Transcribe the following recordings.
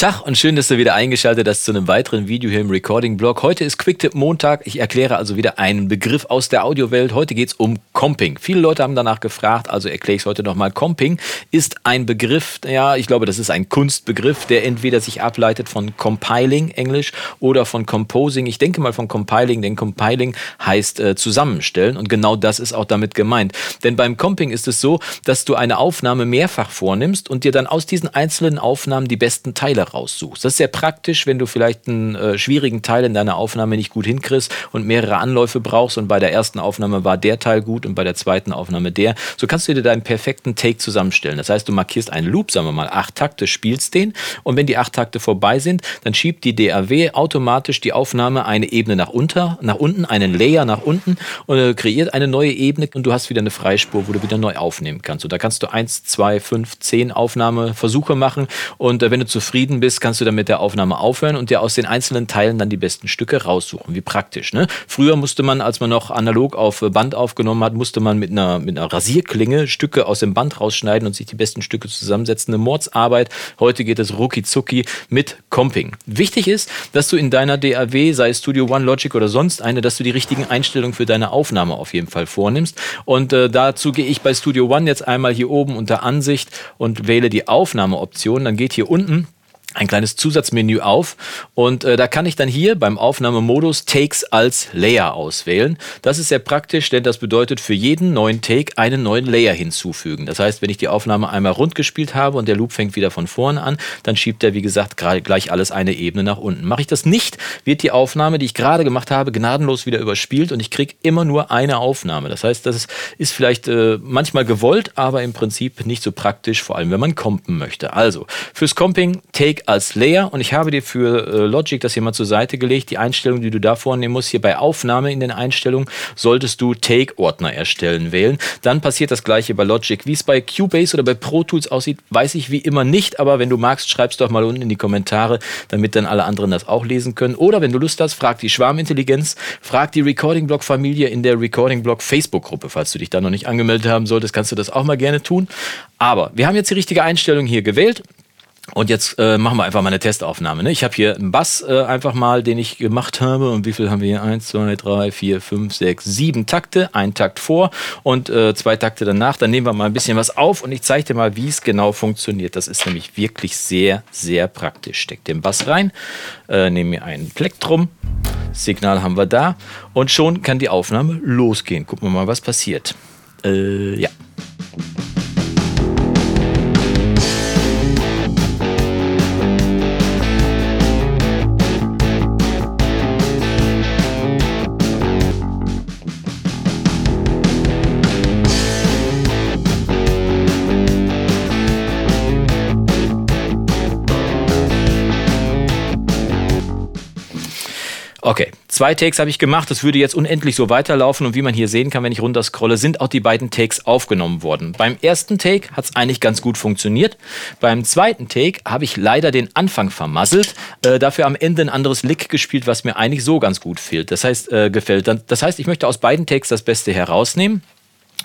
Tag und schön, dass du wieder eingeschaltet hast zu einem weiteren Video hier im Recording-Blog. Heute ist Quicktip Montag. Ich erkläre also wieder einen Begriff aus der Audiowelt. Heute geht es um Comping. Viele Leute haben danach gefragt, also erkläre ich es heute nochmal. Comping ist ein Begriff, ja, ich glaube, das ist ein Kunstbegriff, der entweder sich ableitet von Compiling, Englisch, oder von Composing. Ich denke mal von Compiling, denn Compiling heißt äh, zusammenstellen und genau das ist auch damit gemeint. Denn beim Comping ist es so, dass du eine Aufnahme mehrfach vornimmst und dir dann aus diesen einzelnen Aufnahmen die besten Teile raussuchst. Das ist sehr praktisch, wenn du vielleicht einen äh, schwierigen Teil in deiner Aufnahme nicht gut hinkriegst und mehrere Anläufe brauchst und bei der ersten Aufnahme war der Teil gut und bei der zweiten Aufnahme der. So kannst du dir deinen perfekten Take zusammenstellen. Das heißt, du markierst einen Loop, sagen wir mal acht Takte, spielst den und wenn die acht Takte vorbei sind, dann schiebt die DAW automatisch die Aufnahme eine Ebene nach, unter, nach unten, einen Layer nach unten und äh, kreiert eine neue Ebene und du hast wieder eine Freispur, wo du wieder neu aufnehmen kannst. Und da kannst du eins, zwei, fünf, zehn Aufnahmeversuche machen und äh, wenn du zufrieden bist, kannst du dann mit der Aufnahme aufhören und dir aus den einzelnen Teilen dann die besten Stücke raussuchen. Wie praktisch. Ne? Früher musste man, als man noch analog auf Band aufgenommen hat, musste man mit einer, mit einer Rasierklinge Stücke aus dem Band rausschneiden und sich die besten Stücke zusammensetzen. Eine Mordsarbeit. Heute geht es rucki mit Comping. Wichtig ist, dass du in deiner DAW, sei es Studio One, Logic oder sonst eine, dass du die richtigen Einstellungen für deine Aufnahme auf jeden Fall vornimmst. Und äh, dazu gehe ich bei Studio One jetzt einmal hier oben unter Ansicht und wähle die Aufnahmeoption. Dann geht hier unten ein kleines Zusatzmenü auf und äh, da kann ich dann hier beim Aufnahmemodus Takes als Layer auswählen. Das ist sehr praktisch, denn das bedeutet für jeden neuen Take einen neuen Layer hinzufügen. Das heißt, wenn ich die Aufnahme einmal rund gespielt habe und der Loop fängt wieder von vorne an, dann schiebt er, wie gesagt, gerade gleich alles eine Ebene nach unten. Mache ich das nicht, wird die Aufnahme, die ich gerade gemacht habe, gnadenlos wieder überspielt und ich kriege immer nur eine Aufnahme. Das heißt, das ist vielleicht äh, manchmal gewollt, aber im Prinzip nicht so praktisch, vor allem wenn man compen möchte. Also, fürs Comping Take als Layer und ich habe dir für äh, Logic das hier mal zur Seite gelegt. Die Einstellung, die du da vornehmen musst, hier bei Aufnahme in den Einstellungen, solltest du Take-Ordner erstellen wählen. Dann passiert das gleiche bei Logic. Wie es bei Cubase oder bei Pro Tools aussieht, weiß ich wie immer nicht, aber wenn du magst, schreib's doch mal unten in die Kommentare, damit dann alle anderen das auch lesen können. Oder wenn du Lust hast, frag die Schwarmintelligenz, frag die Recording Blog Familie in der Recording Blog Facebook Gruppe. Falls du dich da noch nicht angemeldet haben solltest, kannst du das auch mal gerne tun. Aber wir haben jetzt die richtige Einstellung hier gewählt. Und jetzt äh, machen wir einfach mal eine Testaufnahme. Ne? Ich habe hier einen Bass äh, einfach mal, den ich gemacht habe. Und wie viel haben wir hier? Eins, zwei, drei, vier, fünf, sechs, sieben Takte. Ein Takt vor und äh, zwei Takte danach. Dann nehmen wir mal ein bisschen was auf und ich zeige dir mal, wie es genau funktioniert. Das ist nämlich wirklich sehr, sehr praktisch. Steck den Bass rein, äh, nehme mir ein Plektrum. Signal haben wir da. Und schon kann die Aufnahme losgehen. Gucken wir mal, was passiert. Äh, ja. Okay, zwei Takes habe ich gemacht. Das würde jetzt unendlich so weiterlaufen. Und wie man hier sehen kann, wenn ich runter scrolle, sind auch die beiden Takes aufgenommen worden. Beim ersten Take hat es eigentlich ganz gut funktioniert. Beim zweiten Take habe ich leider den Anfang vermasselt. Äh, dafür am Ende ein anderes Lick gespielt, was mir eigentlich so ganz gut fehlt. Das heißt, äh, gefällt. Das heißt, ich möchte aus beiden Takes das Beste herausnehmen.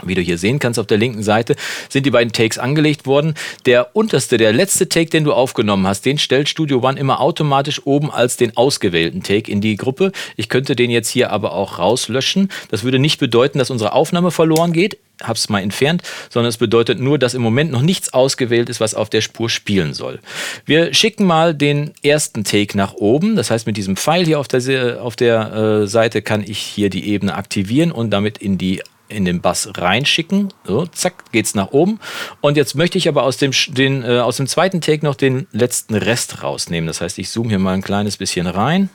Wie du hier sehen kannst auf der linken Seite, sind die beiden Takes angelegt worden. Der unterste, der letzte Take, den du aufgenommen hast, den stellt Studio One immer automatisch oben als den ausgewählten Take in die Gruppe. Ich könnte den jetzt hier aber auch rauslöschen. Das würde nicht bedeuten, dass unsere Aufnahme verloren geht. Hab's mal entfernt, sondern es bedeutet nur, dass im Moment noch nichts ausgewählt ist, was auf der Spur spielen soll. Wir schicken mal den ersten Take nach oben. Das heißt, mit diesem Pfeil hier auf der, auf der äh, Seite kann ich hier die Ebene aktivieren und damit in die in den Bass reinschicken. So, zack, geht's nach oben. Und jetzt möchte ich aber aus dem, den, äh, aus dem zweiten Take noch den letzten Rest rausnehmen. Das heißt, ich zoome hier mal ein kleines bisschen rein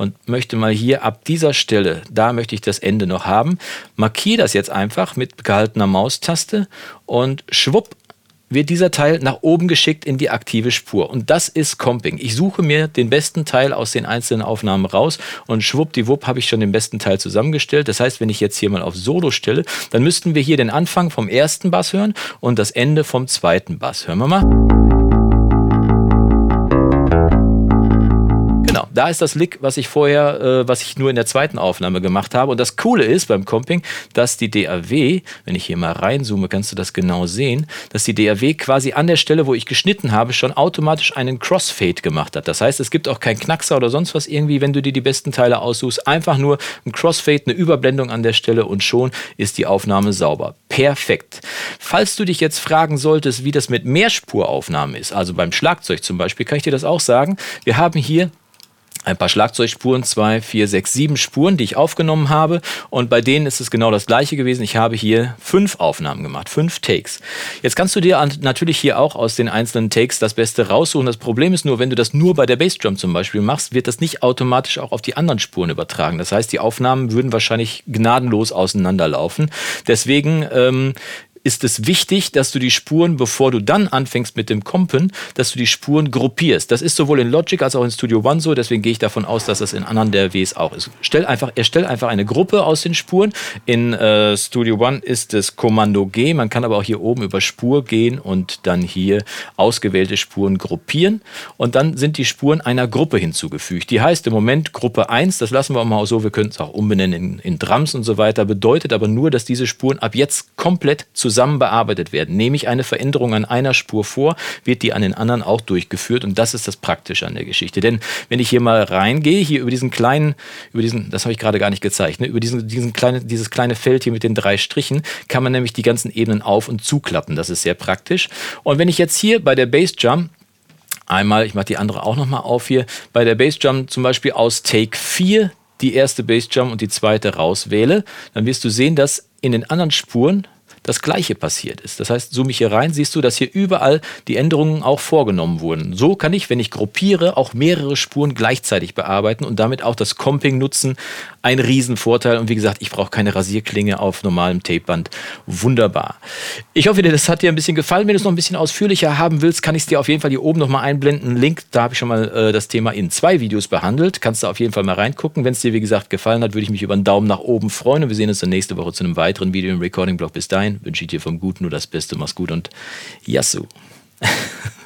und möchte mal hier ab dieser Stelle, da möchte ich das Ende noch haben. Markiere das jetzt einfach mit gehaltener Maustaste und schwupp wird dieser Teil nach oben geschickt in die aktive Spur. Und das ist Comping. Ich suche mir den besten Teil aus den einzelnen Aufnahmen raus und schwuppdiwupp habe ich schon den besten Teil zusammengestellt. Das heißt, wenn ich jetzt hier mal auf Solo stelle, dann müssten wir hier den Anfang vom ersten Bass hören und das Ende vom zweiten Bass. Hören wir mal. Da ist das Lick, was ich vorher, äh, was ich nur in der zweiten Aufnahme gemacht habe. Und das Coole ist beim Comping, dass die DAW, wenn ich hier mal reinzoome, kannst du das genau sehen, dass die DAW quasi an der Stelle, wo ich geschnitten habe, schon automatisch einen Crossfade gemacht hat. Das heißt, es gibt auch keinen Knackser oder sonst was irgendwie, wenn du dir die besten Teile aussuchst. Einfach nur ein Crossfade, eine Überblendung an der Stelle und schon ist die Aufnahme sauber. Perfekt. Falls du dich jetzt fragen solltest, wie das mit Mehrspuraufnahmen ist, also beim Schlagzeug zum Beispiel, kann ich dir das auch sagen. Wir haben hier ein paar Schlagzeugspuren, zwei, vier, sechs, sieben Spuren, die ich aufgenommen habe. Und bei denen ist es genau das gleiche gewesen. Ich habe hier fünf Aufnahmen gemacht, fünf Takes. Jetzt kannst du dir natürlich hier auch aus den einzelnen Takes das Beste raussuchen. Das Problem ist nur, wenn du das nur bei der Bassdrum zum Beispiel machst, wird das nicht automatisch auch auf die anderen Spuren übertragen. Das heißt, die Aufnahmen würden wahrscheinlich gnadenlos auseinanderlaufen. Deswegen ähm, ist es wichtig, dass du die Spuren, bevor du dann anfängst mit dem Kompen, dass du die Spuren gruppierst. Das ist sowohl in Logic als auch in Studio One so, deswegen gehe ich davon aus, dass das in anderen DAWs auch ist. Stell einfach, erstell einfach eine Gruppe aus den Spuren. In äh, Studio One ist es Kommando G, man kann aber auch hier oben über Spur gehen und dann hier ausgewählte Spuren gruppieren und dann sind die Spuren einer Gruppe hinzugefügt. Die heißt im Moment Gruppe 1, das lassen wir mal so, wir können es auch umbenennen in, in Drums und so weiter, bedeutet aber nur, dass diese Spuren ab jetzt komplett zusammen zusammen bearbeitet werden. Nehme ich eine Veränderung an einer Spur vor, wird die an den anderen auch durchgeführt und das ist das Praktische an der Geschichte. Denn wenn ich hier mal reingehe, hier über diesen kleinen, über diesen, das habe ich gerade gar nicht gezeigt, ne, über diesen, diesen kleine, dieses kleine Feld hier mit den drei Strichen, kann man nämlich die ganzen Ebenen auf- und zuklappen. Das ist sehr praktisch. Und wenn ich jetzt hier bei der Bass Jump einmal, ich mache die andere auch nochmal auf hier, bei der Bass Jump zum Beispiel aus Take 4 die erste Bass Jump und die zweite rauswähle, dann wirst du sehen, dass in den anderen Spuren das Gleiche passiert ist. Das heißt, zoome ich hier rein, siehst du, dass hier überall die Änderungen auch vorgenommen wurden. So kann ich, wenn ich gruppiere, auch mehrere Spuren gleichzeitig bearbeiten und damit auch das Comping nutzen. Ein Riesenvorteil. Und wie gesagt, ich brauche keine Rasierklinge auf normalem Tapeband. Wunderbar. Ich hoffe, das hat dir ein bisschen gefallen. Wenn du es noch ein bisschen ausführlicher haben willst, kann ich es dir auf jeden Fall hier oben nochmal einblenden. Link, da habe ich schon mal äh, das Thema in zwei Videos behandelt. Kannst du auf jeden Fall mal reingucken. Wenn es dir, wie gesagt, gefallen hat, würde ich mich über einen Daumen nach oben freuen. Und wir sehen uns dann nächste Woche zu einem weiteren Video im Recording-Blog. Bis dahin wünsche ich dir vom Guten nur das Beste. Mach's gut und Yassou.